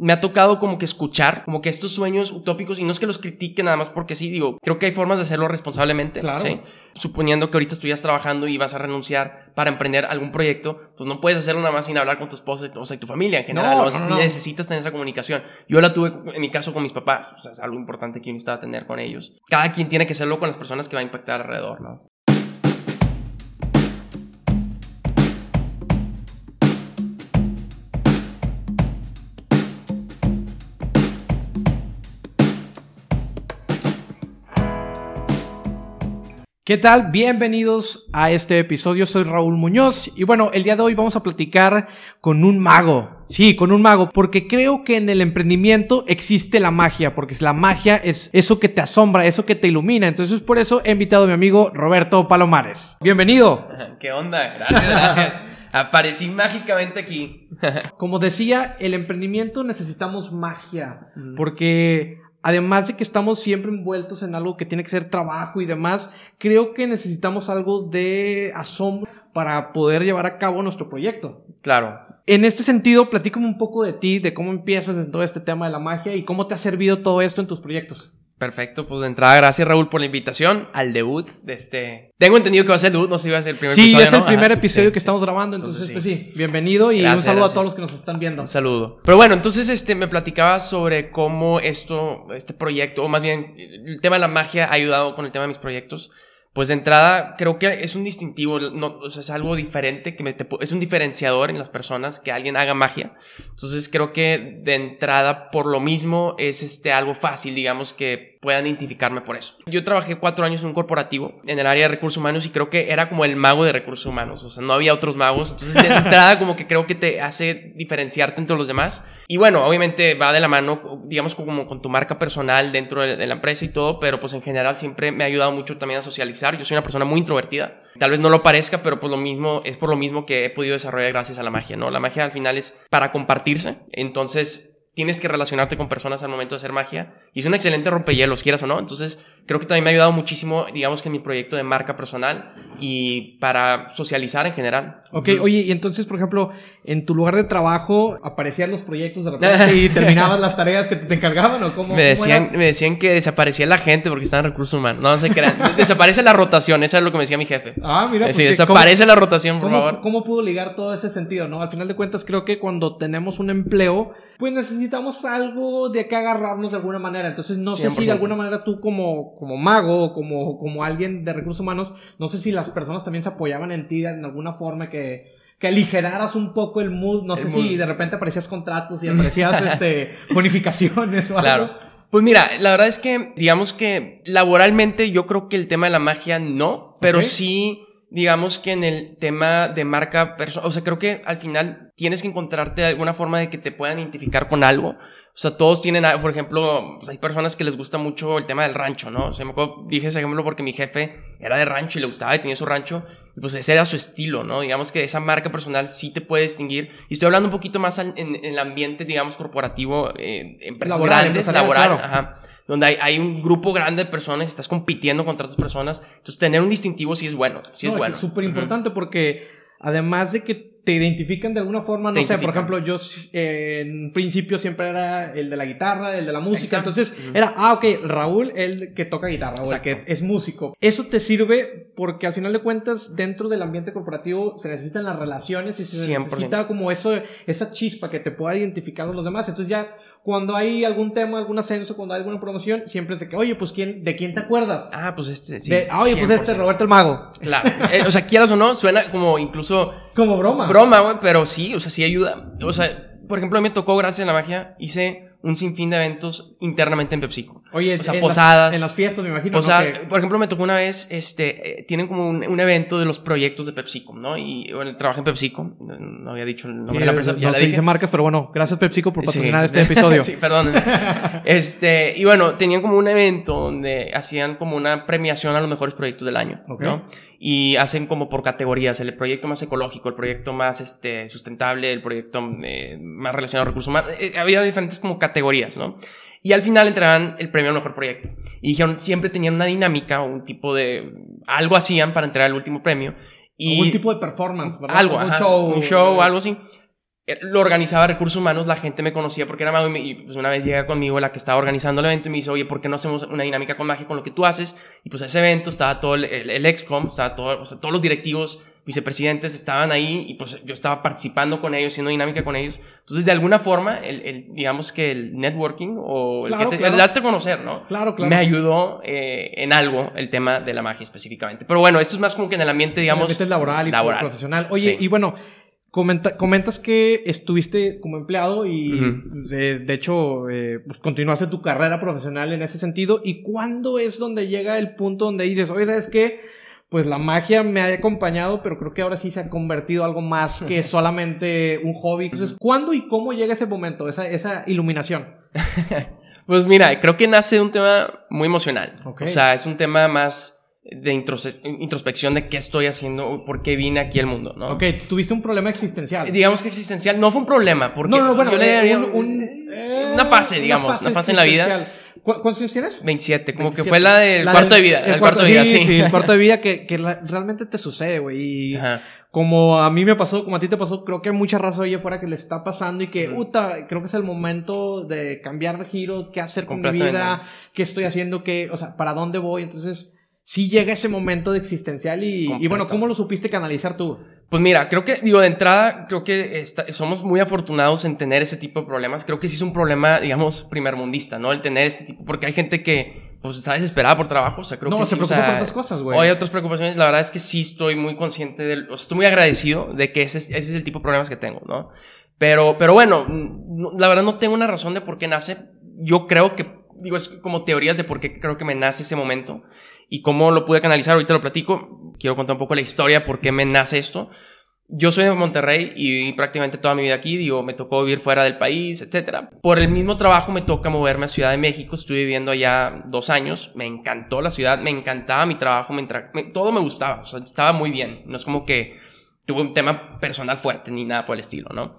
me ha tocado como que escuchar, como que estos sueños utópicos, y no es que los critique nada más porque sí, digo, creo que hay formas de hacerlo responsablemente. Claro. ¿sí? Suponiendo que ahorita estuvieras trabajando y vas a renunciar para emprender algún proyecto, pues no puedes hacerlo nada más sin hablar con tu esposa o sea, y tu familia en general. No, o sea, no, no. Necesitas tener esa comunicación. Yo la tuve en mi caso con mis papás, o sea, es algo importante que yo necesitaba tener con ellos. Cada quien tiene que hacerlo con las personas que va a impactar alrededor, ¿no? ¿Qué tal? Bienvenidos a este episodio. Soy Raúl Muñoz y bueno, el día de hoy vamos a platicar con un mago. Sí, con un mago, porque creo que en el emprendimiento existe la magia, porque la magia es eso que te asombra, eso que te ilumina. Entonces, por eso he invitado a mi amigo Roberto Palomares. Bienvenido. ¿Qué onda? Gracias, gracias. Aparecí mágicamente aquí. Como decía, el emprendimiento necesitamos magia, porque además de que estamos siempre envueltos en algo que tiene que ser trabajo y demás, creo que necesitamos algo de asombro para poder llevar a cabo nuestro proyecto. Claro. En este sentido, platícame un poco de ti, de cómo empiezas en todo este tema de la magia y cómo te ha servido todo esto en tus proyectos. Perfecto, pues de entrada, gracias Raúl por la invitación al debut de este. Tengo entendido que va a ser el debut, no sé si va a ser el primer Sí, episodio. es el ¿no? primer Ajá, episodio sí. que estamos grabando, entonces, Entonces, pues sí, bienvenido y Gracias, un saludo gracias. a todos los que nos están viendo. Un saludo. Pero bueno, entonces este, me platicaba sobre cómo esto, este proyecto, o más bien el tema de la magia ha ayudado con el tema de mis proyectos. Pues de entrada, creo que es un distintivo, no, o sea, es algo diferente, que me, te- es un diferenciador en las personas que alguien haga magia. Entonces creo que de entrada, por lo mismo, es este, algo fácil, digamos, que puedan identificarme por eso. Yo trabajé cuatro años en un corporativo en el área de recursos humanos y creo que era como el mago de recursos humanos, o sea, no había otros magos. Entonces de entrada como que creo que te hace diferenciarte entre los demás. Y bueno, obviamente va de la mano, digamos, como con tu marca personal dentro de, la empresa y todo, pero pues en general siempre me ha ayudado mucho también a socializar. Yo soy una persona muy introvertida. Tal vez no lo parezca, pero pues lo mismo, es por lo mismo que he podido desarrollar gracias a la magia, ¿no? La magia al final es para compartirse. Entonces tienes que relacionarte con personas al momento de hacer magia y es un excelente rompehielos, quieras o no. Entonces, creo que también me ha ayudado muchísimo, digamos que en mi proyecto de marca personal y para socializar en general. Ok, oye, y entonces, por ejemplo, en tu lugar de trabajo aparecían los proyectos de repente y terminabas las tareas que te encargaban o cómo. Me decían, era? me decían que desaparecía la gente porque estaba en recursos humanos. No, no se crean. Desaparece la rotación, eso es lo que me decía mi jefe. Ah, mira, pues sí, desaparece la rotación, por ¿Cómo, favor. ¿Cómo pudo ligar todo ese sentido, no? Al final de cuentas, creo que cuando tenemos un empleo, pues necesitamos algo de que agarrarnos de alguna manera. Entonces, no sé si 100%. de alguna manera tú como, como mago o como, como alguien de recursos humanos, no sé si las personas también se apoyaban en ti en alguna forma que, que aligeraras un poco el mood. No El sé mood. si de repente aparecías contratos y aparecías este, bonificaciones o algo. Claro. Pues mira, la verdad es que, digamos que laboralmente yo creo que el tema de la magia no, pero sí, digamos que en el tema de marca personal, o sea, creo que al final tienes que encontrarte alguna forma de que te puedan identificar con algo. O sea, todos tienen, por ejemplo, pues hay personas que les gusta mucho el tema del rancho, ¿no? O sea, me acuerdo, dije ese ejemplo porque mi jefe era de rancho y le gustaba y tenía su rancho, y pues ese era su estilo, ¿no? Digamos que esa marca personal sí te puede distinguir. Y estoy hablando un poquito más en, en el ambiente, digamos, corporativo, eh, empresas Laboral, grandes, laboral, claro. ajá, donde hay, hay un grupo grande de personas y estás compitiendo contra otras personas. Entonces, tener un distintivo sí es bueno, sí es No, bueno. Es súper importante porque además de que te identifican de alguna forma, no sé, por ejemplo, yo eh, en principio siempre era el de la guitarra, el de la música, entonces era, ah, ok, Raúl, el que toca guitarra o el que es músico. Eso te sirve porque al final de cuentas, dentro del ambiente corporativo se necesitan las relaciones y se 100%. necesita como eso, esa chispa que te pueda identificar con los demás. Entonces ya cuando hay algún tema, algún ascenso, cuando hay alguna promoción, siempre es de que, oye, pues ¿quién, ¿de quién te acuerdas? Ah, pues este, sí. De, ah, oye, pues 100%. este, Roberto el Mago. Claro. Eh, o sea, quieras o no, suena como incluso Como broma. broma, güey, pero sí, o sea, sí ayuda. O sea, por ejemplo, a mí me tocó, gracias a la magia, hice un sinfín de eventos internamente en PepsiCo. Oye, O sea, en posadas. Las, en las fiestas, me imagino. O ¿no? sea, Que- por ejemplo, me tocó una vez, este, eh, tienen como un, un evento de los proyectos de PepsiCo, ¿no? Y bueno, trabajé en PepsiCo, no, no había dicho el nombre sí, de la empresa, no ya la se dije. dice marcas, pero bueno, gracias PepsiCo por Sí. patrocinar este episodio. sí, perdón. Este, y bueno, tenían como un evento donde hacían como una premiación a los mejores proyectos del año. ¿no? Y hacen como por categorías, el proyecto más ecológico, el proyecto más este, sustentable, el proyecto eh, más relacionado a recursos humanos. Eh, había diferentes como categorías, ¿no? Y al final entregaban el premio al mejor proyecto. Y dijeron, siempre tenían una dinámica o un tipo de... Algo hacían para entregar el último premio. Y Algún tipo de performance, ¿verdad? algo, ajá, un show. un show o algo así. Eh, lo organizaba recursos humanos, la gente me conocía porque era mago y, me- y, pues una vez llega conmigo la que estaba organizando el evento y me dice, oye, ¿por qué no hacemos una dinámica con magia con lo que tú haces? Y pues ese evento estaba todo el, el, el excom, estaba todo, o sea, todos los directivos, vicepresidentes estaban ahí y pues yo estaba participando con ellos, haciendo dinámica con ellos. Entonces, de alguna forma, el, el- digamos que el networking o el, Claro, que te- claro. el darte a conocer, ¿no? Claro, claro. Me ayudó eh, en algo el tema de la magia específicamente. Pero bueno, esto es más como que en el ambiente, digamos... Ambiente laboral y laboral. profesional. Oye, Sí. y bueno, comenta- comentas que estuviste como empleado y Ujú. de, de hecho eh, pues, continuaste tu carrera profesional en ese sentido. ¿Y cuándo es donde llega el punto donde dices, oye, ¿sabes qué? Pues la magia me ha acompañado, pero creo que ahora sí se ha convertido algo más que solamente un hobby. Entonces, ¿cuándo y cómo llega ese momento, esa, esa iluminación? Pues mira, creo que nace de un tema muy emocional. O sea, es un tema más de introspección de qué estoy haciendo, por qué vine aquí al mundo, ¿no? Ok, tuviste un problema existencial. Digamos que existencial no fue un problema, porque no, no, no, bueno, yo le eh, daría un- un- eh, una fase, digamos, una fase, en la vida. existencial. ¿Cu- ¿Cuántos años tienes? 27, como que 27. fue la del La cuarto del- de vida, el el cuarto de vida, sí. el cuarto de vida que, que la- realmente te sucede, güey. Y Ajá. como a mí me pasó, como a ti te pasó, creo que hay mucha raza hoy afuera que le está pasando y que, Ujú. puta, creo que es el momento de cambiar de giro, qué hacer con mi vida, qué estoy haciendo, qué, o sea, para dónde voy. Entonces, sí llega ese momento de existencial y, y bueno. ¿cómo lo supiste canalizar tú? Pues mira, creo que, digo, de entrada, creo que esta- somos muy afortunados en tener ese tipo de problemas. Creo que sí es un problema, digamos, primermundista, ¿no? El tener este tipo, porque hay gente que, pues, está desesperada por trabajo, o sea, creo no, que se sí, o preocupa sea, por otras cosas, güey. O hay otras preocupaciones. La verdad es que sí estoy muy consciente del, o sea, estoy muy agradecido de que ese, es- ese es el tipo de problemas que tengo, ¿no? Pero, pero bueno, no- la verdad no tengo una razón de por qué nace. Yo creo que, digo, es como teorías de por qué creo que me nace ese momento y cómo lo pude canalizar. Ahorita lo platico. Quiero contar un poco la historia, por qué me nace esto. Yo soy de Monterrey y viví prácticamente toda mi vida aquí, digo, me tocó vivir fuera del país, etc. Por el mismo trabajo me toca moverme a Ciudad de México, estuve viviendo allá dos años, me encantó la ciudad, me encantaba mi trabajo, me me- todo me gustaba, estaba muy bien, no es como que tuve un tema personal fuerte ni nada por el estilo, ¿no?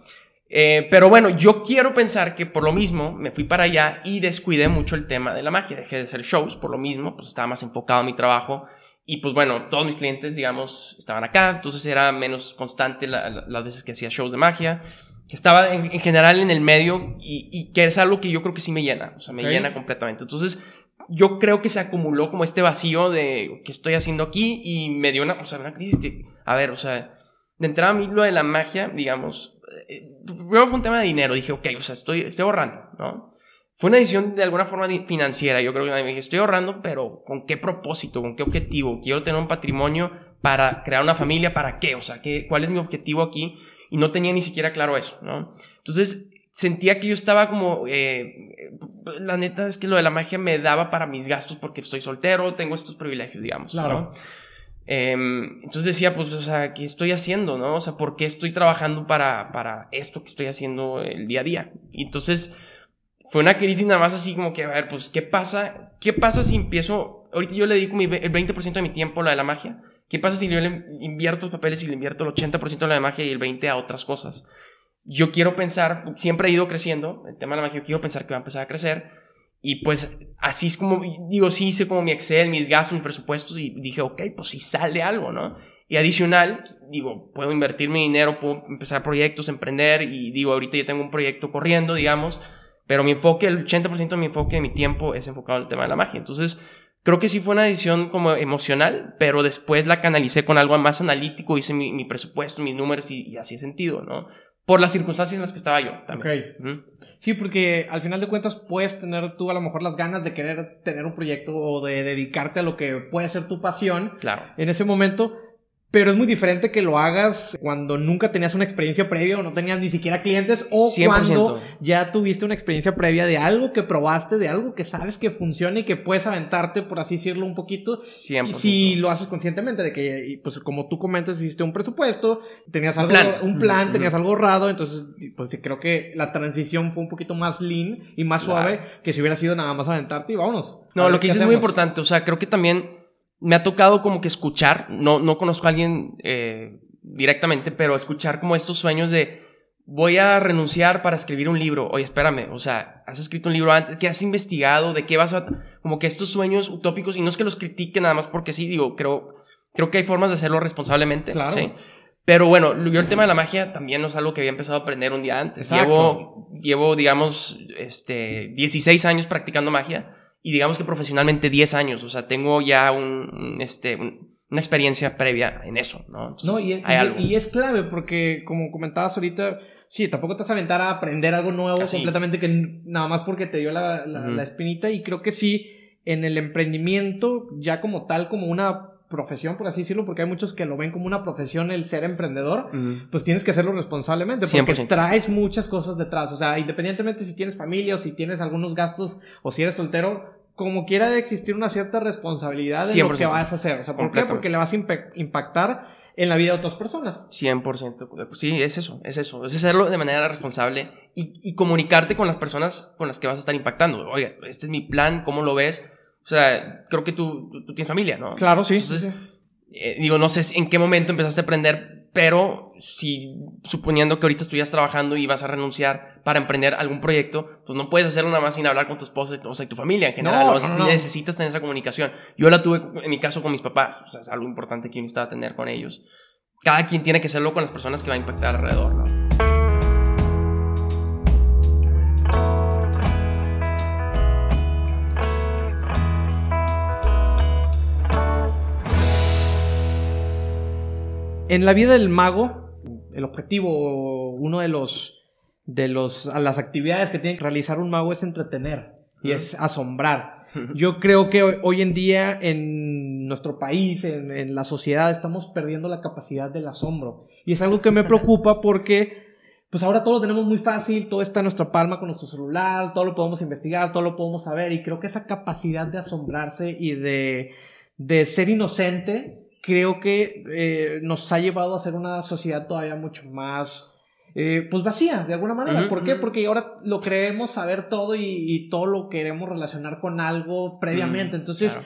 Eh, pero bueno, yo quiero pensar que por lo mismo me fui para allá y descuidé mucho el tema de la magia, dejé de hacer shows, por lo mismo, pues estaba más enfocado en mi trabajo y pues bueno, todos mis clientes, digamos, estaban acá, entonces era menos constante la- la- las veces que hacía shows de magia. Estaba en, en general en el medio y, y que es algo que yo creo que sí me llena, o sea, me Ok. llena completamente. Entonces, yo creo que se acumuló como este vacío de qué estoy haciendo aquí y me dio una, o sea, una crisis que, a ver, o sea, de entrada a mí lo de la magia, digamos, eh, primero fue un tema de dinero, dije, ok, o sea, estoy, estoy ahorrando, ¿no? Fue una decisión de alguna forma financiera. Yo creo que me dije, estoy ahorrando, pero ¿con qué propósito? ¿Con qué objetivo? Quiero tener un patrimonio para crear una familia. ¿Para qué? O sea, ¿qué, ¿cuál es mi objetivo aquí? Y no tenía ni siquiera claro eso, ¿no? Entonces sentía que yo estaba como, eh, la neta es que lo de la magia me daba para mis gastos porque estoy soltero, tengo estos privilegios, digamos. Claro. ¿no? Em, entonces decía, pues, o sea, ¿qué estoy haciendo, no? O sea, ¿por qué estoy trabajando para, para esto que estoy haciendo el día a día? Entonces fue una crisis nada más así como que, a ver, pues, ¿qué pasa? ¿Qué pasa si empiezo? Ahorita yo le dedico mi, el 20% de mi tiempo a la de la magia. ¿Qué pasa si yo le invierto los papeles y le invierto el 80% a la magia y el 20% a otras cosas? Yo quiero pensar, siempre he ido creciendo, el tema de la magia, yo quiero pensar que va a empezar a crecer. Y pues así es como, digo, sí hice como mi Excel, mis gastos, mis presupuestos y dije, ok, pues si sale algo, ¿no? Y adicional, digo, puedo invertir mi dinero, puedo empezar proyectos, emprender y digo, ahorita ya tengo un proyecto corriendo, digamos, pero mi enfoque, el 80% de mi enfoque de mi tiempo es enfocado en el tema de la magia. Entonces, creo que sí fue una decisión como emocional, pero después la canalicé con algo más analítico, hice mi, presupuesto, mis números y, y así sentido, ¿no? Por las circunstancias en las que estaba yo también. Sí, porque al final de cuentas puedes tener tú a lo mejor las ganas de querer tener un proyecto o de dedicarte a lo que puede ser tu pasión Claro. en ese momento, pero es muy diferente que lo hagas cuando nunca tenías una experiencia previa o no tenías ni siquiera clientes o 100%. cuando ya tuviste una experiencia previa de algo que probaste, de algo que sabes que funciona y que puedes aventarte, por así decirlo, un poquito. 100%. Y si lo haces conscientemente, de que, pues como tú comentas, hiciste un presupuesto, tenías algo, plan. un plan, tenías algo ahorrado, entonces, pues creo que la transición fue un poquito más lean y más Claro. suave que si hubiera sido nada más aventarte y vámonos. No, lo que dices es muy importante. O sea, creo que también me ha tocado como que escuchar, no, no conozco a alguien eh, directamente, pero escuchar como estos sueños de voy a renunciar para escribir un libro. Oye, espérame, o sea, has escrito un libro antes, ¿qué has investigado? ¿De qué vas a...? Como que estos sueños utópicos, y no es que los critique nada más porque sí, digo, creo, creo que hay formas de hacerlo responsablemente. Claro. ¿sí? Pero bueno, yo el tema de la magia también no es algo que había empezado a aprender un día antes. Llevo, llevo, digamos, este, 16 años practicando magia y digamos que profesionalmente 10 años. O sea, tengo ya un, este, una experiencia previa en eso, ¿no? no, y, y, es clave porque, como comentabas ahorita, sí, tampoco te vas a aventar a aprender algo nuevo completamente que nada más porque te dio la, la espinita y creo que sí, en el emprendimiento, ya como tal, como una profesión, por así decirlo, porque hay muchos que lo ven como una profesión el ser emprendedor, pues tienes que hacerlo responsablemente, porque traes muchas cosas detrás. O sea, independientemente si tienes familia o si tienes algunos gastos o si eres soltero, como quiera de existir una cierta responsabilidad en lo que vas a hacer. O sea, ¿por qué? Porque le vas a impactar en la vida de otras personas. 100%. Sí, es eso, es eso. Es hacerlo de manera responsable y, y comunicarte con las personas con las que vas a estar impactando. Oye, este es mi plan, ¿cómo lo ves? O sea, creo que tú, tú, tienes familia, ¿no? Claro, sí. Eh, digo, no sé en qué momento empezaste a aprender, pero si suponiendo que ahorita estuvieras trabajando y vas a renunciar para emprender algún proyecto, pues no puedes hacerlo nada más sin hablar con tu esposa, o sea, tu familia en general. No, Necesitas tener esa comunicación. Yo la tuve, en mi caso, con mis papás. O sea, es algo importante que yo necesitaba tener con ellos. Cada quien tiene que hacerlo con las personas que va a impactar alrededor, ¿no? En la vida del mago, el objetivo, uno de los, de los, a las actividades que tiene que realizar un mago es entretener y es asombrar. Yo creo que hoy, en día en nuestro país, en, en, la sociedad, estamos perdiendo la capacidad del asombro. Y es algo que me preocupa porque, pues ahora todo lo tenemos muy fácil, todo está en nuestra palma con nuestro celular, todo lo podemos investigar, todo lo podemos saber. Y creo que esa capacidad de asombrarse y de, de ser inocente creo que eh, nos ha llevado a ser una sociedad todavía mucho más, eh, pues vacía, de alguna manera. ¿Por qué? Porque ahora lo creemos saber todo y, todo lo queremos relacionar con algo previamente. Mm, Entonces,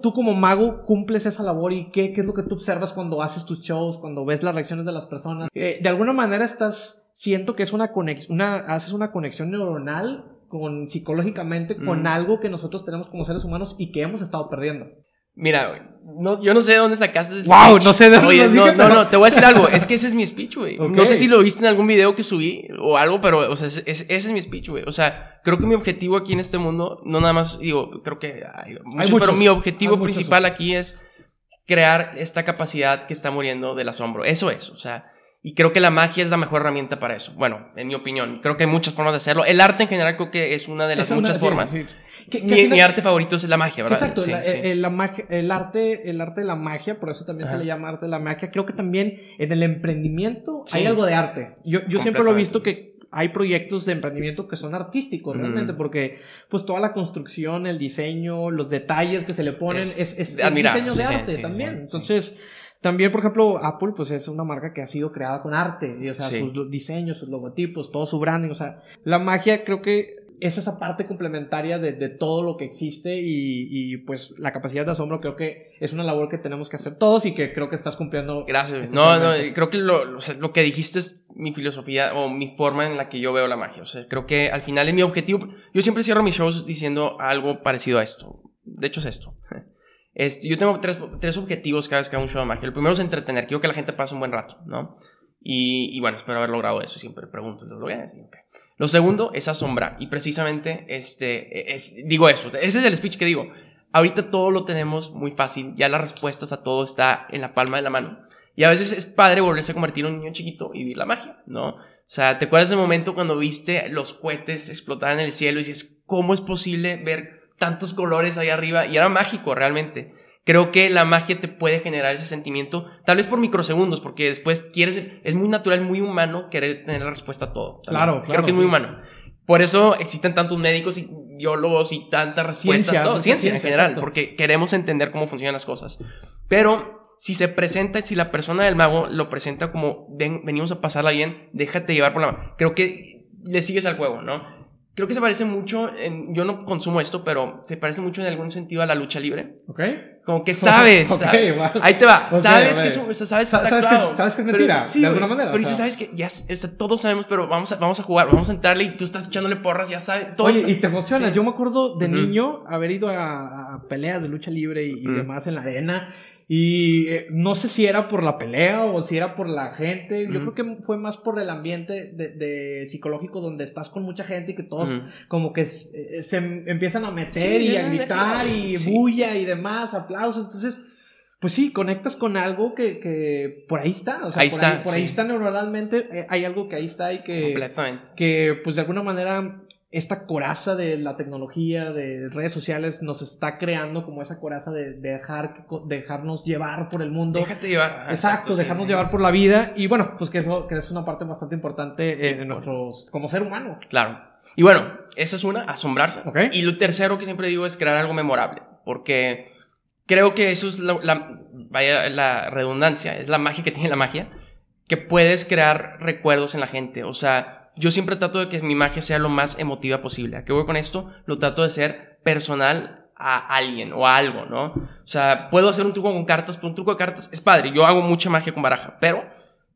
tú como mago cumples esa labor y qué, qué, es lo que tú observas cuando haces tus shows, cuando ves las reacciones de las personas. Eh, de alguna manera estás, siento que es una conexión, una, haces una conexión neuronal con psicológicamente con mm. algo que nosotros tenemos como seres humanos y que hemos estado perdiendo. Mira, no, yo no sé de dónde sacaste ese Wow, no sé de dónde. no, no, no, te voy a decir algo. Es que ese es mi speech, güey. No sé si lo viste en algún video que subí o algo, pero, o sea, ese es mi speech, güey. O sea, creo que mi objetivo aquí en este mundo, no nada más, digo, creo que hay, muchos, pero mi objetivo principal aquí es crear esta capacidad que está muriendo del asombro. Eso es, o sea, y creo que la magia es la mejor herramienta para eso. Bueno, en mi opinión, creo que hay muchas formas de hacerlo. El arte en general creo que es una de las muchas formas. Mi, arte favorito es la magia, ¿verdad? Exacto, la, eh, el arte, el arte de la magia, por eso también se le llama arte de la magia. Creo que también en el emprendimiento hay algo de arte. Yo, yo siempre lo he visto que hay proyectos de emprendimiento que son artísticos realmente, porque pues toda la construcción, el diseño, los detalles que se le ponen es, es, diseño de arte también. Entonces, también, por ejemplo, Apple, pues es una marca que ha sido creada con arte, y, o sea, sus diseños, sus logotipos, todo su branding, o sea, la magia creo que es esa parte complementaria de, de todo lo que existe y, y, pues la capacidad de asombro creo que es una labor que tenemos que hacer todos y que creo que estás cumpliendo. Gracias. No, no, creo que lo, lo, que dijiste es mi filosofía o mi forma en la que yo veo la magia. O sea, creo que al final es mi objetivo. Yo siempre cierro mis shows diciendo algo parecido a esto. De hecho es esto. Este, yo tengo tres, tres, objetivos cada vez que hago un show de magia. El primero es entretener, quiero que la gente pase un buen rato, ¿no? Y, y bueno, espero haber logrado eso. Siempre pregunto, ¿lo a decir? Lo segundo es asombrar. Y precisamente, este, es, digo eso. Ese es el speech que digo. Ahorita todo lo tenemos muy fácil. Ya las respuestas a todo está en la palma de la mano. Y a veces es padre volverse a convertir en un niño chiquito y vivir la magia, ¿no? O sea, ¿te acuerdas del momento cuando viste los cohetes explotar en el cielo y dices, ¿cómo es posible ver tantos colores ahí arriba y era mágico realmente. Creo que la magia te puede generar ese sentimiento, tal vez por microsegundos, porque después quieres, es muy natural, muy humano querer tener la respuesta a todo. Claro, claro. Creo que es muy humano. Por eso existen tantos médicos y biólogos y tanta respuesta ciencia, a todo. Ciencia, en general, porque queremos entender cómo funcionan las cosas. Pero si se presenta, si la persona del mago lo presenta como venimos a pasarla bien, déjate llevar por la mano. Creo que le sigues al juego, ¿no? Creo que se parece mucho, en, yo no consumo esto, pero se parece mucho en algún sentido a la lucha libre. Ok. Como que sabes. okay, Ahí te va. sabes, que es, sabes que está ¿Sabes. Que, sabes que es mentira, sí, de alguna manera. Pero dices, sabes que ya, o sea, todos sabemos, pero vamos a, vamos a jugar, vamos a entrarle y tú estás echándole porras, ya sabes. Todo Oye, y te emociona. Yo me acuerdo de niño haber ido a, a, peleas de lucha libre y, y demás en la arena Y eh, no sé si era por la pelea o si era por la gente. Yo creo que fue más por el ambiente de, de psicológico donde estás con mucha gente y que todos como que se, se empiezan a meter y a gritar y bulla y demás, aplausos. Entonces, pues sí, conectas con algo que, que por ahí está. O sea, ahí por, está, ahí, por ahí está neuronalmente. eh, hay algo que ahí está y que. Completamente. Que, pues de alguna manera, esta coraza de la tecnología, de redes sociales, nos está creando como esa coraza de, de dejar, de dejarnos llevar por el mundo. Déjate llevar. Ah, Exacto, sí, dejarnos sí. llevar por la vida. Y bueno, pues que eso que es una parte bastante importante en nuestros. como ser humano. Claro. Y bueno, esa es una, asombrarse. Y lo tercero que siempre digo es crear algo memorable. Porque creo que eso es la, la- vaya, la redundancia, es la magia que tiene la magia, que puedes crear recuerdos en la gente. O sea, yo siempre trato de que mi magia sea lo más emotiva posible. ¿A qué voy con esto? Lo trato de ser personal a alguien o a algo, ¿no? O sea, puedo hacer un truco con cartas, pero un truco de cartas es padre. Yo hago mucha magia con baraja, pero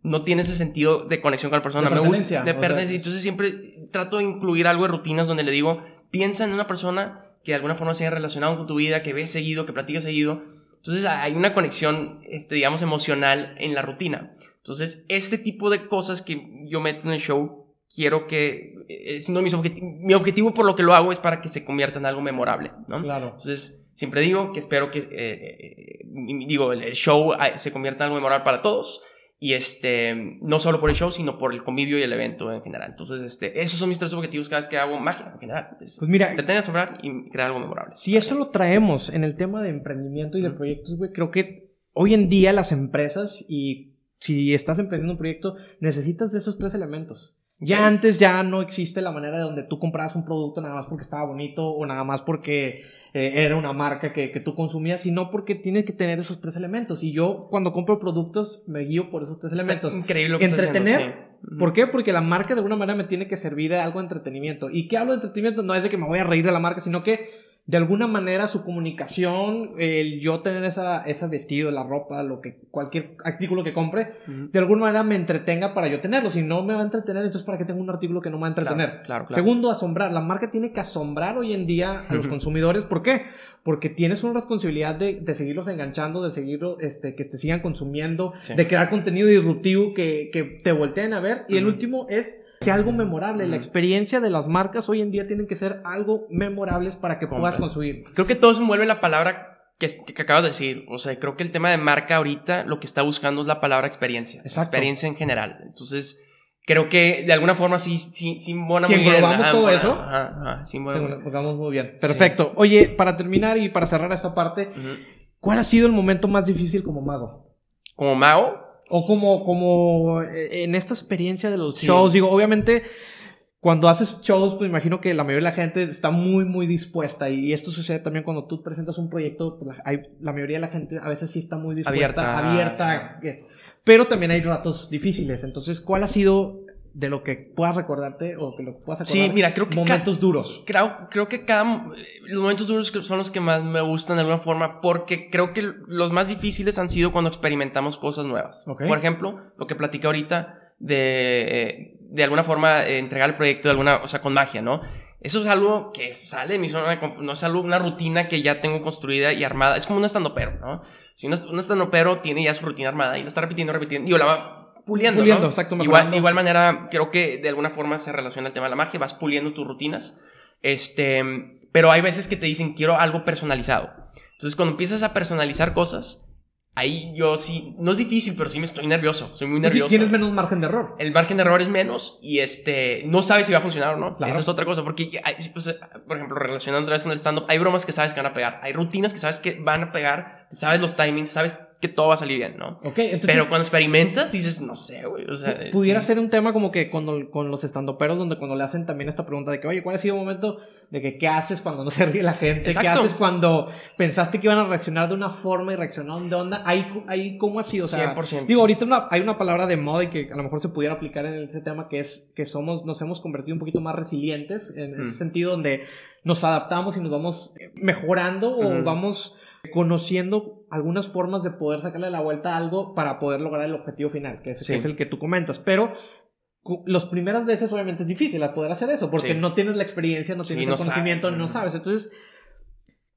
no tiene ese sentido de conexión con la persona. De Me gusta pertenencia, de o sea, pertenencia. Entonces siempre trato de incluir algo de rutinas donde le digo, piensa en una persona que de alguna forma se haya relacionado con tu vida, que ves seguido, que platica seguido. Entonces hay una conexión, este, digamos, emocional en la rutina. Entonces, este tipo de cosas que yo meto en el show, quiero que, es uno de mis objetivos, mi objetivo por lo que lo hago es para que se convierta en algo memorable, ¿no? Claro. Entonces, siempre digo que espero que, eh, eh, digo, el el show eh, se convierta en algo memorable para todos. Y este, no solo por el show, sino por el convivio y el evento en general. Entonces, este, esos son mis tres objetivos cada vez que hago magia en general. Es Pues mira, entretener, asombrar y crear algo memorable. Si eso lo traemos en el tema de emprendimiento y de proyectos, güey, creo que hoy en día las empresas y si estás emprendiendo un proyecto, necesitas de esos tres elementos. Ya antes ya no existe la manera de donde tú comprabas un producto nada más porque estaba bonito o nada más porque eh, era una marca que, que tú consumías, sino porque tienes que tener esos tres elementos. Y yo cuando compro productos me guío por esos tres elementos. Increíble lo Entretener, haciendo, sí. ¿Por qué? Porque la marca de alguna manera me tiene que servir de algo de entretenimiento. ¿Y qué hablo de entretenimiento? No es de que me voy a reír de la marca, sino que de alguna manera su comunicación, el yo tener esa, ese vestido, la ropa, lo que, cualquier artículo que compre, de alguna manera me entretenga para yo tenerlo. Si no me va a entretener, entonces ¿para qué tengo un artículo que no me va a entretener? Claro, claro, claro. Segundo, asombrar. La marca tiene que asombrar hoy en día a los consumidores. ¿Por qué? Porque tienes una responsabilidad de, de seguirlos enganchando, de seguirlos, este, que te sigan consumiendo, Sí. de crear contenido disruptivo que, que te volteen a ver. Y el último es sea algo memorable. La Ujú. experiencia de las marcas hoy en día tienen que ser algo memorables para que puedas construir. Creo que todo se en la palabra que, que acabas de decir. O sea, creo que el tema de marca ahorita lo que está buscando es la palabra experiencia. Exacto. Experiencia en general. Entonces, creo que de alguna forma sí, sí, sí embona Si muy bien. Ajá, todo eso, ajá, ajá, sí muy bien. Perfecto. Oye, para terminar y para cerrar esta parte. ¿cuál ha sido el momento más difícil como mago? Como mago, O como, como eh, en esta experiencia de los Sí. shows, digo, obviamente, cuando haces shows, pues imagino que la mayoría de la gente está muy, muy dispuesta. Y esto sucede también cuando tú presentas un proyecto, pues la, hay- la mayoría de la gente a veces sí está muy dispuesta, Abierta. abierta. pero también hay ratos difíciles. Entonces, ¿cuál ha sido de lo que puedas recordarte o que lo que puedas acordar? Sí, mira, creo que Momentos duros. creo, creo que cada. Los momentos duros son los que más me gustan de alguna forma, porque creo que los más difíciles han sido cuando experimentamos cosas nuevas. Ok. Por ejemplo, lo que platicé ahorita de, eh, de alguna forma, eh, entregar el proyecto de alguna, o sea, con magia, ¿no? Eso es algo que sale de mi zona no es algo, una rutina que ya tengo construida y armada. Es como un estandopero, ¿no? Si un, est- un estandopero tiene ya su rutina armada y la está repitiendo, repitiendo, y la va puliendo, Puliendo, ¿no? exacto, Igual, de igual manera, creo que de alguna forma se relaciona el tema de la magia, vas puliendo tus rutinas, este, pero hay veces que te dicen, quiero algo personalizado. Entonces, cuando empiezas a personalizar cosas, ahí yo sí, no es difícil, pero sí me estoy nervioso, soy muy Pues nervioso. tienes menos margen de error. El margen de error es menos y este, no sabes si va a funcionar o no. Claro. Esa es otra cosa, porque, hay- o sea, por ejemplo, relacionando otra vez con el stand-up, hay bromas que sabes que van a pegar, hay rutinas que sabes que van a pegar, sabes los timings, sabes que todo va a salir bien, ¿no? Ok, entonces. Pero cuando experimentas dices, no sé, güey, o sea... Pudiera sí. ser un tema como que con, con los estandoperos, donde cuando le hacen también esta pregunta de que, oye, ¿cuál ha sido el momento de que qué haces cuando no se ríe la gente? ¿Qué haces cuando pensaste que iban a reaccionar de una forma y reaccionaron de onda? Ahí, ahí ¿cómo ha sido? O sea, 100%. digo, ahorita una- hay una palabra de moda y que a lo mejor se pudiera aplicar en ese tema, que es que somos, nos hemos convertido un poquito más resilientes, en ese Mm. sentido donde nos adaptamos y nos vamos eh, mejorando o vamos conociendo algunas formas de poder sacarle la vuelta a algo para poder lograr el objetivo final, que es, Sí. que es el que tú comentas. Pero las primeras veces obviamente es difícil poder hacer eso, porque Sí. no tienes la experiencia, no Sí, tienes no el conocimiento, sabes, no ¿no? sabes. Entonces,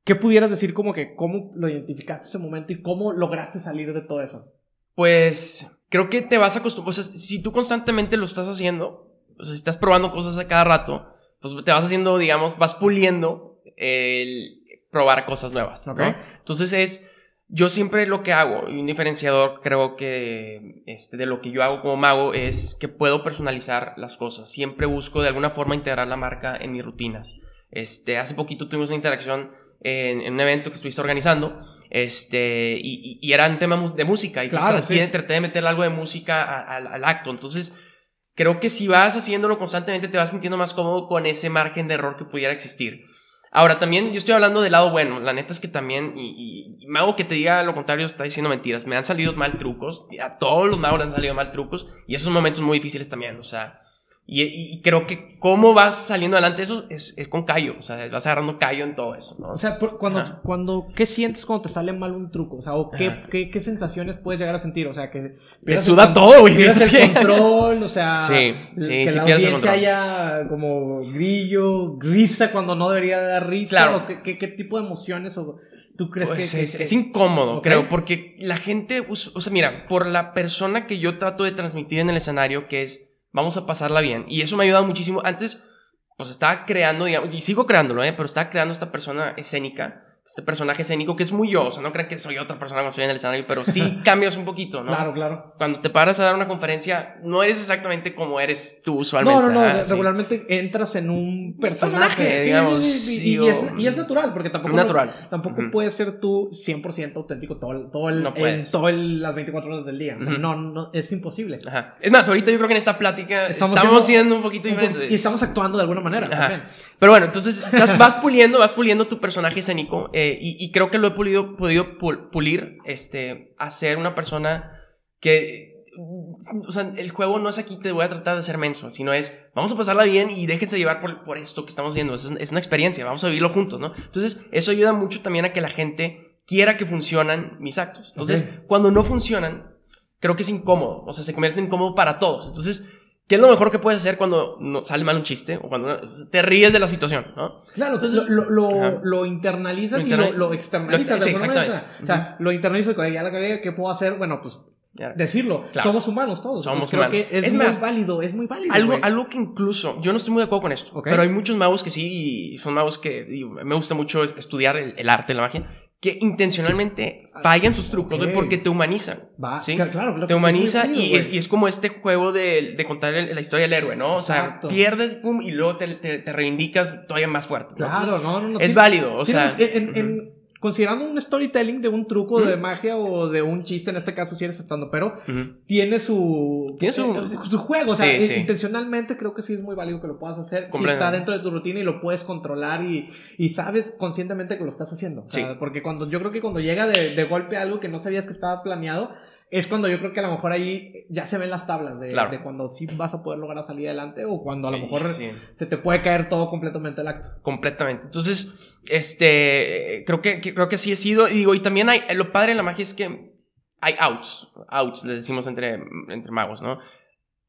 ¿qué pudieras decir como que cómo lo identificaste ese momento y cómo lograste salir de todo eso? Pues creo que te vas a acostumbrar, o sea, si tú constantemente lo estás haciendo, o sea, si estás probando cosas a cada rato, pues te vas haciendo, digamos, vas puliendo el probar cosas nuevas, ¿ok? Entonces es, yo siempre lo que hago, y un diferenciador creo que este, de lo que yo hago como mago es que puedo personalizar las cosas. Siempre busco de alguna forma integrar la marca en mis rutinas. Este, hace poquito tuvimos una interacción en, un evento que estuviste organizando, este, y, y, era un tema de música, y claro, traté de meterle algo de música al acto. Entonces, creo que si vas haciéndolo constantemente, te vas sintiendo más cómodo con ese margen de error que pudiera existir. Ahora, también yo estoy hablando del lado bueno. La neta es que también, y, y, mago que te diga lo contrario está diciendo mentiras. Me han salido mal trucos. A todos los magos les han salido mal trucos. Y esos momentos muy difíciles también. O sea, y, creo que cómo vas saliendo adelante eso es, con callo, o sea, vas agarrando callo en todo eso, ¿no? O sea, cuando, cuando, ¿qué sientes cuando te sale mal un truco? O sea, o qué, qué, qué, sensaciones puedes llegar a sentir? O sea, que... Te suda todo, güey. Pierdes el control, o sea... Sí, sí, que la audiencia haya como grillo, risa cuando no debería dar risa. Claro. O qué, qué, tipo de emociones o... ¿Tú crees pues que, es, es, incómodo, creo, porque la gente, o sea, mira, por la persona que yo trato de transmitir en el escenario, que es vamos a pasarla bien. Y eso me ha ayudado muchísimo. Antes, pues estaba creando, digamos, y sigo creándolo, ¿eh? pero estaba creando esta persona escénica este personaje escénico que es muy yo, o sea, no crean que soy otra persona cuando estoy en el escenario, pero sí cambias un poquito, ¿no? Claro, claro. Cuando te paras a dar una conferencia, no eres exactamente como eres tú usualmente. No, no, no, regularmente entras en un personaje, digamos. y, es, natural, porque tampoco, natural. tampoco puedes ser tú 100% auténtico todo, todo el, en todas las 24 horas del día. O sea, no, no, es imposible. Ajá. Es más, ahorita yo creo que en esta plática estamos, siendo, un poquito diferentes. Y estamos actuando de alguna manera también. Pero bueno, entonces vas puliendo, vas puliendo tu personaje escénico eh, y, creo que lo he pulido, podido pulir, este, hacer una persona que, o sea, el juego no es aquí te voy a tratar de ser menso, sino es, vamos a pasarla bien y déjense llevar por, por esto que estamos viendo, es, es, una experiencia, vamos a vivirlo juntos, ¿no? Entonces, eso ayuda mucho también a que la gente quiera que funcionan mis actos. Entonces, cuando no funcionan, creo que es incómodo, o sea, se convierte en incómodo para todos. Entonces, ¿Qué es lo mejor que puedes hacer cuando no sale mal un chiste o cuando te ríes de la situación, ¿no? Claro, Entonces, lo, lo, lo, internalizas y lo, externalizas. sí, exactamente. O sea, lo internalizo y ya la cagué, ¿qué puedo hacer? Bueno, pues decirlo. Somos humanos todos. Somos humanos. Creo que es, muy válido, es muy válido. Algo, algo que incluso, yo no estoy muy de acuerdo con esto, pero hay muchos magos que sí, son magos que me gusta mucho estudiar el, el arte, la magia, que intencionalmente fallan sus trucos porque te humanizan. Va, ¿sí? claro, claro, Te humaniza y, es, y, es, como este juego de, de contar la historia del héroe, ¿no? O sea, pierdes, pum, y luego te, te, reivindicas todavía más fuerte. Claro, no, no, no. Es válido, o sea. en, considerando un storytelling de un truco de magia o de un chiste, en este caso si eres estando, pero tiene su tiene su, eh, su, juego, o sea, intencionalmente creo que sí es muy válido que lo puedas hacer. Si está dentro de tu rutina y lo puedes controlar y, y sabes conscientemente que lo estás haciendo, porque cuando yo creo que cuando llega de, de golpe algo que no sabías que estaba planeado, es cuando yo creo que a lo mejor ahí ya se ven las tablas de, de cuando sí vas a poder lograr salir adelante o cuando a lo mejor se te puede caer todo completamente el acto. Completamente. Entonces, este, creo que, creo que así he sido. Y digo, y también hay, lo padre de la magia es que hay outs, outs, le decimos entre, entre magos, ¿no?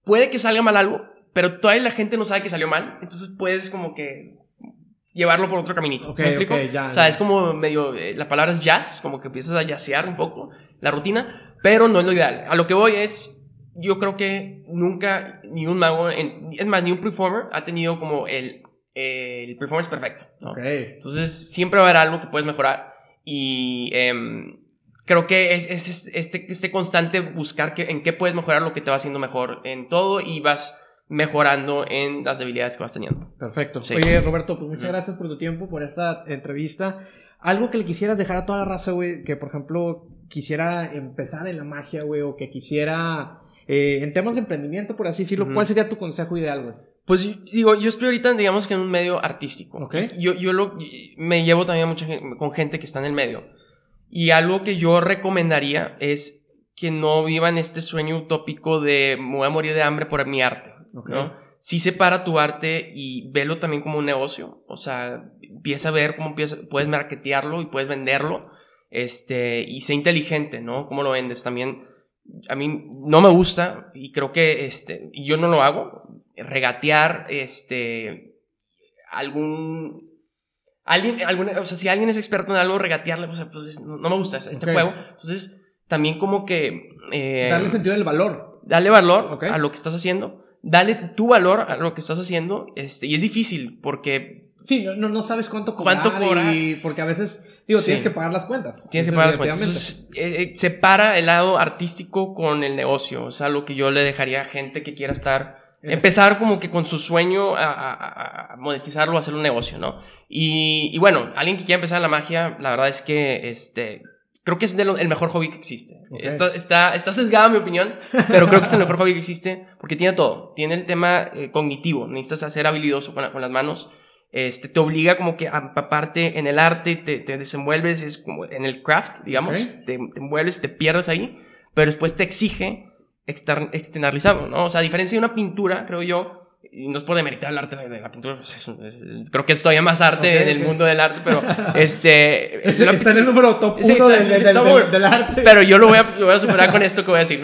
Puede que salga mal algo, pero todavía la gente no sabe que salió mal, entonces puedes como que llevarlo por otro caminito. ¿Me explico? o sea, es como medio, eh, la palabra es jazz, como que empiezas a jazzear un poco la rutina, pero no es lo ideal. A lo que voy es, yo creo que nunca ni un mago, es más, ni un performer ha tenido como el, el performance perfecto. Entonces, siempre va a haber algo que puedes mejorar y em, creo que es, es, este, este constante buscar que, en qué puedes mejorar lo que te va haciendo mejor en todo y vas mejorando en las debilidades que vas teniendo. Perfecto. Oye, Roberto, pues muchas gracias por tu tiempo, por esta entrevista. Algo que le quisieras dejar a toda la raza, güey, que por ejemplo quisiera empezar en la magia, güey, o que quisiera eh, en temas de emprendimiento, por así decirlo, ¿cuál sería tu consejo ideal, güey? Pues digo, yo estoy ahorita, digamos que en un medio artístico. Okay. Yo, yo lo, me llevo también mucha con gente que está en el medio. Y algo que yo recomendaría es que no vivan este sueño utópico de me voy a morir de hambre por mi arte. ¿no? Sí separa tu arte y velo también como un negocio. O sea, empieza a ver cómo puedes marketearlo y puedes venderlo. Este, y sé inteligente, ¿no? ¿Cómo lo vendes? También a mí no me gusta y creo que, este, y yo no lo hago, regatear, este, algún alguien, alguna, o sea, si alguien es experto en algo, regatearle, o sea, pues no, no me gusta este Ok. juego. Entonces, también como que... eh, Darle sentido del valor. Dale valor a lo que estás haciendo. Dale tu valor a lo que estás haciendo. Este, y es difícil porque Sí, no, no, no sabes cuánto cobrar. ¿Cuánto cobrar? Y porque a veces, digo, Sí. tienes que pagar las cuentas. tienes que pagar las cuentas. Entonces, eh, eh, separa el lado artístico con el negocio. O sea, lo que yo le dejaría a gente que quiera estar. Empezar como que con su sueño a, a- a- monetizarlo, a hacer un negocio, ¿no? Y, y bueno, alguien que quiera empezar la magia, la verdad es que este, creo que es lo- el mejor hobby que existe. Ok. Está, está, está sesgada mi opinión, pero creo que es el mejor hobby que existe porque tiene todo. Tiene el tema eh, cognitivo, necesitas ser habilidoso con, con las manos. Este, te obliga como que a empaparte en el arte, te, te desenvuelves es como en el craft, digamos, Ok. te, te envuelves, te pierdes ahí, pero después te exige exter- externalizarlo, ¿no? O sea, a diferencia de una pintura, creo yo, y no es por demeritar el arte de la pintura, pues, es un- es- creo que es todavía más arte Ok, en el mundo del arte, pero este... Es- está en el número top uno del, del- del- del arte. Pero yo lo voy, a, lo voy a superar con esto que voy a decir.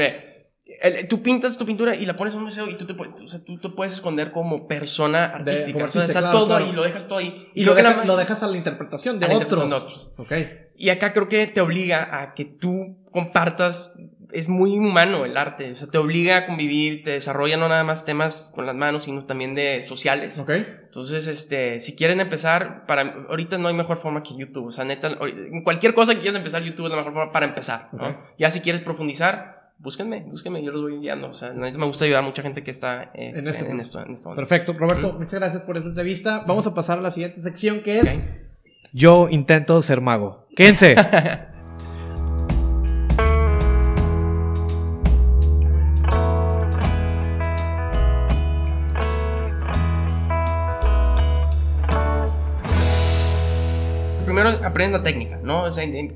El- tú pintas tu pintura y la pones en un museo y tú te, puedes- o sea, tú te puedes esconder como persona artística. como o sea, artista, está claro, todo claro. ahí, lo dejas todo ahí. y Y, lo, deja- la- lo dejas a la interpretación de A la otros. interpretación de otros. Ok. y acá creo que te obliga a que tú compartas. Es muy humano el arte. O sea, te obliga a convivir, te desarrolla no nada más temas con las manos, sino también de sociales. Entonces, este, si quieren empezar, para, ahorita no hay mejor forma que YouTube. O sea, neta, cualquier cosa que quieras empezar, YouTube es la mejor forma para empezar. ¿no? Ok. Ya si quieres profundizar, búsquenme, búsquenme, yo los voy guiando. O sea, la neta me gusta ayudar a mucha gente que está este, En este en, esto, en esto. Perfecto. Roberto, Mm. muchas gracias por esta entrevista. Vamos a pasar a la siguiente sección que es... Yo intento ser mago. Quédense. aprenden la técnica, ¿no? O sea, en-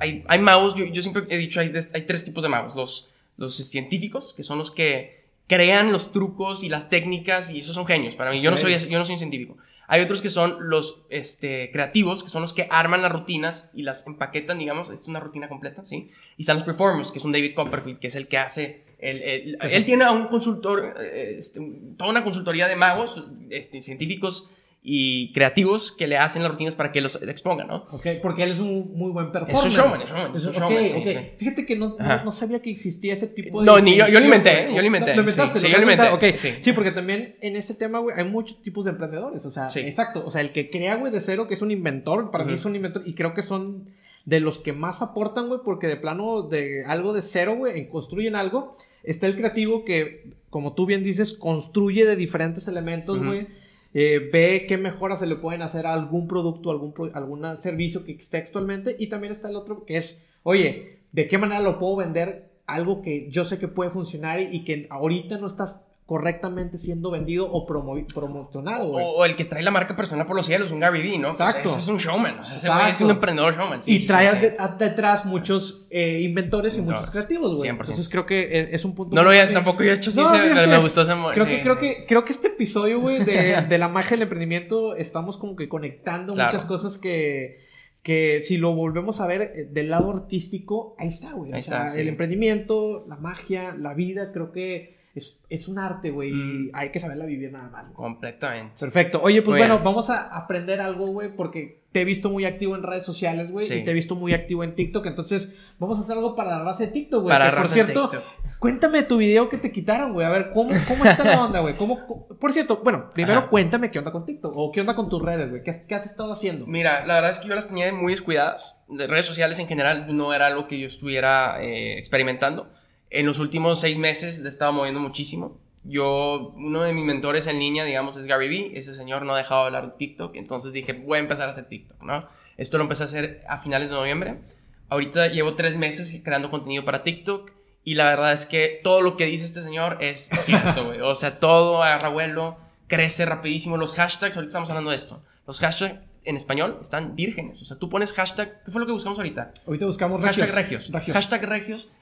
hay, hay magos, yo, yo siempre he dicho, hay, hay tres tipos de magos. Los, los científicos, que son los que crean los trucos y las técnicas, y esos son genios. Para mí, yo, no, soy, yo no soy un científico. Hay otros que son los este, creativos, que son los que arman las rutinas y las empaquetan, digamos, es una rutina completa, ¿sí? Y están los performers, que es un David Copperfield, que es el que hace... El, el- Eso. él tiene a un consultor, eh, este, toda una consultoría de magos, este, científicos y creativos que le hacen las rutinas para que los expongan, ¿no? Ok, porque él es un muy buen performer. Es un showman, es un showman, es un showman, sí, ok. sí. Fíjate que no, no, sabía que existía ese tipo de. No, ni yo- yo lo inventé, yo lo inventé, Lo inventaste, sí, sí, lo yo lo inventé, inventar, Ok, sí. sí, porque también en ese tema, güey, hay muchos tipos de emprendedores. O sea, Sí. exacto. O sea, el que crea, güey, de cero, que es un inventor, para mí es un inventor. Y creo que son de los que más aportan, güey, porque de plano de algo de cero, güey, en- construyen algo. Está el creativo que, como tú bien dices, construye de diferentes elementos, güey. Eh, ve qué mejoras se le pueden hacer a algún producto, algún, algún servicio que esté actualmente. Y también está el otro que es, oye, ¿de qué manera lo puedo vender? Algo que yo sé que puede funcionar y que ahorita no estás correctamente siendo vendido o promo- promocionado. O, o el que trae la marca personal por los cielos, un Gary Vee, ¿no? Pues Exacto. ese es un showman, o sea, ese güey es un emprendedor showman. sí, y sí, trae sí, sí. a- detrás muchos eh, inventores y muchos creativos, güey. 100%. Entonces creo que eh, es un punto. No lo había, tampoco yo he hecho así, No, se- me gustó ese Creo, sí, que, creo, sí. que, creo que este episodio, güey, de, de la magia del emprendimiento, estamos como que conectando Claro. muchas cosas que, que si lo volvemos a ver eh, del lado artístico, ahí está, güey. O Ahí sea, está, sí. el emprendimiento, la magia, la vida, creo que es, es un arte, güey, y Mm. hay que saberla vivir nada más. Completamente. Perfecto. Oye, pues bueno, vamos a aprender algo, güey, porque te he visto muy activo en redes sociales, güey, Sí. y te he visto muy activo en TikTok, entonces vamos a hacer algo para la raza de TikTok, güey. Por cierto, TikTok. cuéntame tu video que te quitaron, güey, a ver, ¿cómo, cómo está la onda, güey? ¿Cómo, cómo- Por cierto, bueno, primero Ajá. cuéntame qué onda con TikTok, o qué onda con tus redes, güey, ¿Qué, qué has estado haciendo? Mira, la verdad es que yo las tenía muy descuidadas. De redes sociales en general no era algo que yo estuviera eh, experimentando. En los últimos seis meses le estaba moviendo muchísimo. Yo, uno de mis mentores en línea, digamos, es Gary Vee. Ese señor no ha dejado de hablar de TikTok. Entonces dije, voy a empezar a hacer TikTok, ¿no? Esto lo empecé a hacer a finales de noviembre. Ahorita llevo tres meses creando contenido para TikTok. Y la verdad es que todo lo que dice este señor es cierto, güey. O sea, todo agarra vuelo, crece rapidísimo. Los hashtags, ahorita estamos hablando de esto. Los hashtags en español están vírgenes. O sea, tú pones hashtag, ¿qué fue lo que buscamos ahorita? Ahorita buscamos regios. Hashtag regios. Regios. Hashtag regios,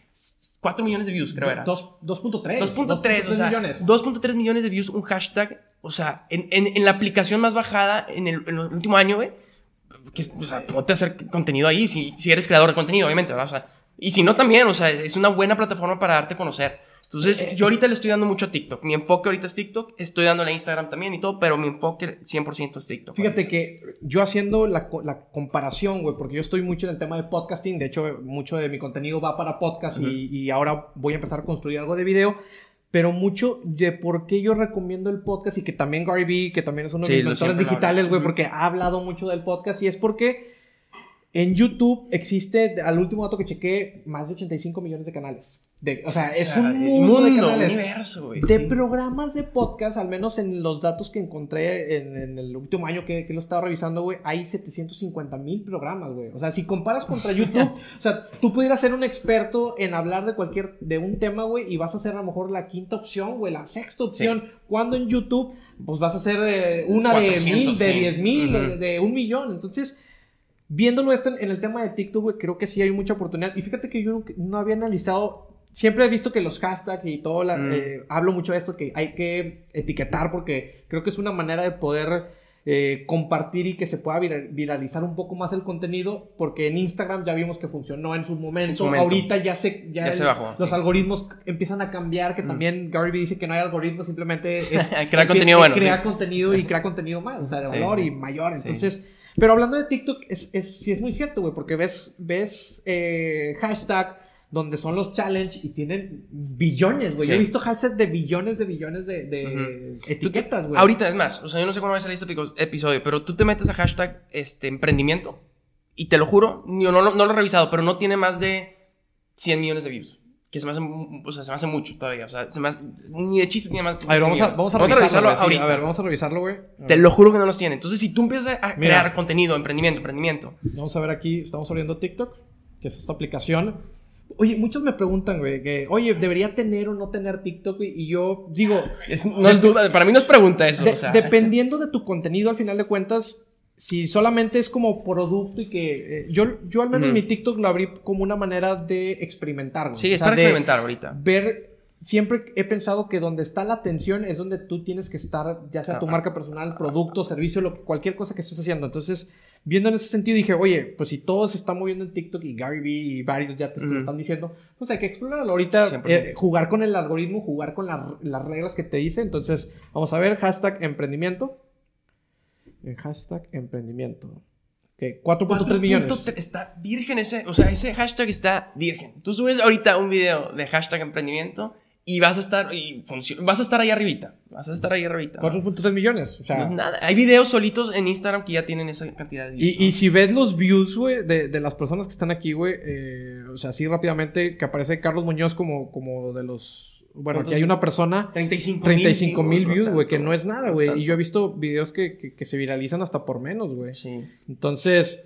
4 millones de views, creo era. Dos- 2.3. 2.3, o sea, millones. 2.3 millones de views, un hashtag, o sea, en, en, en la aplicación más bajada en el, en el último año, güey, que, o sea, ponte a hacer contenido ahí, si, si eres creador de contenido, obviamente, ¿verdad? O sea, y si no también, o sea, es una buena plataforma para darte a conocer. Entonces, Eh, yo ahorita le estoy dando mucho a TikTok. Mi enfoque ahorita es TikTok. Estoy dándole a Instagram también y todo, pero mi enfoque 100% es TikTok. Fíjate que yo haciendo la, la comparación, güey, porque yo estoy mucho en el tema de podcasting, de hecho, mucho de mi contenido va para podcast y, y ahora voy a empezar a construir algo de video, pero mucho de por qué yo recomiendo el podcast y que también Gary Vee, que también es uno de Sí, mis mentores digitales, güey, porque ha hablado mucho del podcast y es porque en YouTube existe, al último dato que chequé, más de 85 millones de canales. De- o sea, es O sea, un mundo, de canales. universo, güey. De Sí. programas de podcast, al menos en los datos que encontré en, en el último año que, que lo estaba revisando, güey, hay 750 mil programas, güey. O sea, si comparas contra YouTube, o sea, tú pudieras ser un experto en hablar de cualquier, de un tema, güey, y vas a ser a lo mejor la quinta opción, güey, la sexta opción. Cuando en YouTube, pues vas a ser eh, una de 400, mil, de sí. diez mil, de, de un millón. Entonces, viéndolo esto en, el tema de TikTok, güey, creo que sí hay mucha oportunidad. Y fíjate que yo no, había analizado. Siempre he visto que los hashtags y todo, la- Mm. eh, hablo mucho de esto, que hay que etiquetar porque creo que es una manera de poder eh, compartir y que se pueda viral- viralizar un poco más el contenido, porque en Instagram ya vimos que funcionó en su momento, En su momento. ahorita ya se, ya Ya se bajó, los sí. algoritmos empiezan a cambiar, que Mm. también Gary Vee dice que no hay algoritmos, simplemente es Crear contenido bueno, Crear sí. contenido y crear contenido más, o sea, de valor sí. y mayor, entonces... Pero hablando de TikTok, es, es, sí es muy cierto, güey, porque ves, ves eh, hashtag donde son los challenge y tienen billones, güey. Sí. Yo he visto hashtags de billones de billones de, etiquetas, güey. Ahorita, es más, o sea, yo no sé cuándo va a salir este episodio, pero tú te metes a hashtag este, emprendimiento y te lo juro, yo no, lo- no lo he revisado, pero no tiene más de 100 millones de views. Que se me hace, o sea, se me hace mucho todavía. O sea, se me hace, ni de chiste tiene más. A ver, 100 vamos a, vamos a revisarlo, revisarlo güey, sí, ahorita. a ver, vamos a revisarlo, güey. A Te lo juro que no los tiene. Entonces, si tú empiezas a Mira. crear contenido, emprendimiento, emprendimiento. Vamos a ver aquí, estamos abriendo TikTok, que es esta aplicación. Oye, muchos me preguntan, güey, que, oye, ¿debería tener o no tener TikTok? güey? Y yo digo, Es- no es duda, para mí no es pregunta eso. de- o sea, dependiendo de tu contenido, al final de cuentas, si solamente es como producto y que... eh, yo, yo al menos Ujú. mi TikTok lo abrí como una manera de experimentar, güey. sí, O es sea, para experimentar ahorita. Ver... Siempre he pensado que donde está la atención es donde tú tienes que estar, ya sea tu Ah, marca personal, producto, servicio, lo, cualquier cosa que estés haciendo. Entonces, viendo en ese sentido, dije, oye, pues si todo se está moviendo en TikTok y Gary Vee y varios ya te lo están diciendo, pues hay que explorarlo. Ahorita, 100%. eh, jugar con el algoritmo, jugar con la- las reglas que te dice. Entonces, vamos a ver, hashtag emprendimiento. Eh, hashtag emprendimiento. Ok, 4.3 millones. 4.3, Está virgen ese, o sea, ese hashtag está virgen. Tú subes ahorita un video de hashtag emprendimiento y vas a estar, y vas a estar ahí arribita. Vas a estar ahí arribita. 4.3 millones. O sea, No es nada. Hay videos solitos en Instagram que ya tienen esa cantidad de views. Y, y si ves los views, güey, de, de las personas que están aquí, güey, eh, o sea, así rápidamente, que aparece Carlos Muñoz como, como de los... Bueno, ¿Cuántos aquí hay una persona... 35 35 mil views, güey, que no es nada, güey. Y yo he visto videos que, que, que se viralizan hasta por menos, güey. Sí. Entonces,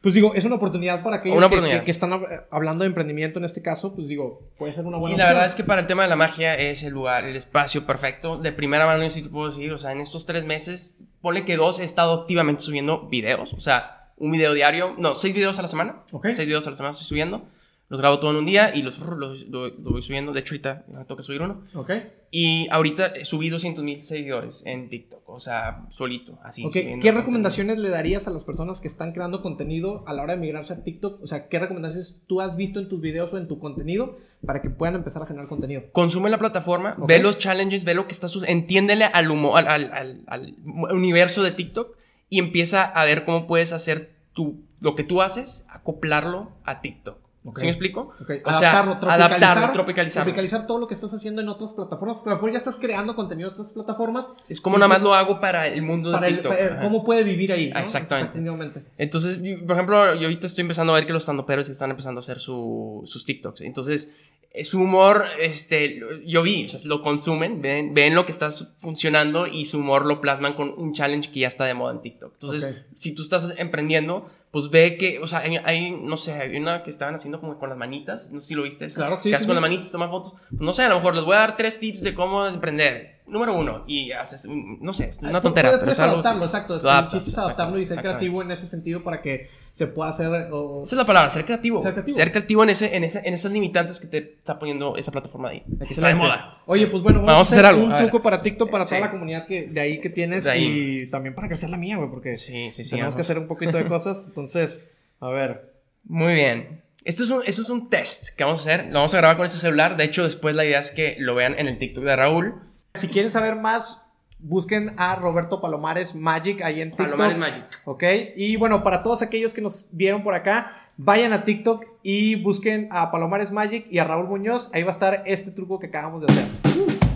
pues digo, es una oportunidad para aquellos oportunidad. Que, que están hab- hablando de emprendimiento en este caso, pues digo, puede ser una Y buena la opción. verdad es que para el tema de la magia es el lugar, el espacio perfecto. De primera mano, yo sí te puedo decir, o sea, en estos tres meses, ponle que dos he estado activamente subiendo videos. O sea, un video diario, no, seis videos a la semana. Ok. Seis videos a la semana estoy subiendo. Los grabo todo en un día y los, los, lo- lo voy subiendo. De hecho, ahorita me toca subir uno. Ok. Y ahorita subí 200 mil seguidores en TikTok. O sea, solito, así. ¿qué contenido. recomendaciones le darías a las personas que están creando contenido a la hora de migrarse a TikTok? O sea, ¿qué recomendaciones tú has visto en tus videos o en tu contenido para que puedan empezar a generar contenido? Consume la plataforma, Ok. ve los challenges, ve lo que está sucediendo, entiéndele al, humo, al, al- al- al universo de TikTok y empieza a ver cómo puedes hacer tu, lo que tú haces, acoplarlo a TikTok. Ok. ¿Sí me explico? Ok, O sea, adaptarlo, tropicalizarlo. Tropicalizar todo lo que estás haciendo en otras plataformas. Porque a lo mejor ya estás creando contenido en otras plataformas. Es como nada más lo hago para el mundo de el- TikTok. para-. ¿Cómo puede vivir ahí? ¿no? Exactamente. Entonces, por ejemplo, yo ahorita estoy empezando a ver que los standuperos están empezando a hacer su- sus TikToks. Entonces, su humor, este, yo vi, o sea, lo consumen, ven, ven lo que está funcionando y su humor lo plasman con un challenge que ya está de moda en TikTok. Entonces, Ok. si tú estás emprendiendo, pues ve que, o sea, hay, hay, no sé, hay una que estaban haciendo como con las manitas, no sé si lo viste. esa, Claro, sí, Que haces sí, con sí. las manitas, toma fotos. Pues, no sé, a lo mejor les voy a dar tres tips de cómo emprender. Número uno, y haces, no sé, es una tontera, pero es algo... adaptarlo, exacto. lo adaptas, es adaptarlo y ser creativo en ese sentido para que se pueda hacer. o- Esa es la palabra, ser creativo. Ser creativo. ser creativo en, ese, en, ese, en esas limitantes que te está poniendo esa plataforma ahí. Que está de moda. Oye, pues bueno, vamos, Vamos a hacer algo, un truco para TikTok para toda la comunidad que, de ahí que tienes ahí. y también para crecer la mía, güey, porque Sí, sí, sí. tenemos que hacer un poquito de cosas. Entonces, a ver. Muy bien. Esto es, un, es un test que vamos a hacer. Lo vamos a grabar con este celular. De hecho, después la idea es que lo vean en el TikTok de Raúl. Si quieren saber más, busquen a Roberto Palomares Magic ahí en TikTok. Palomares Magic. Ok. Y bueno, para todos aquellos que nos vieron por acá, vayan a TikTok y busquen a Palomares Magic y a Raúl Muñoz. Ahí va a estar este truco que acabamos de hacer.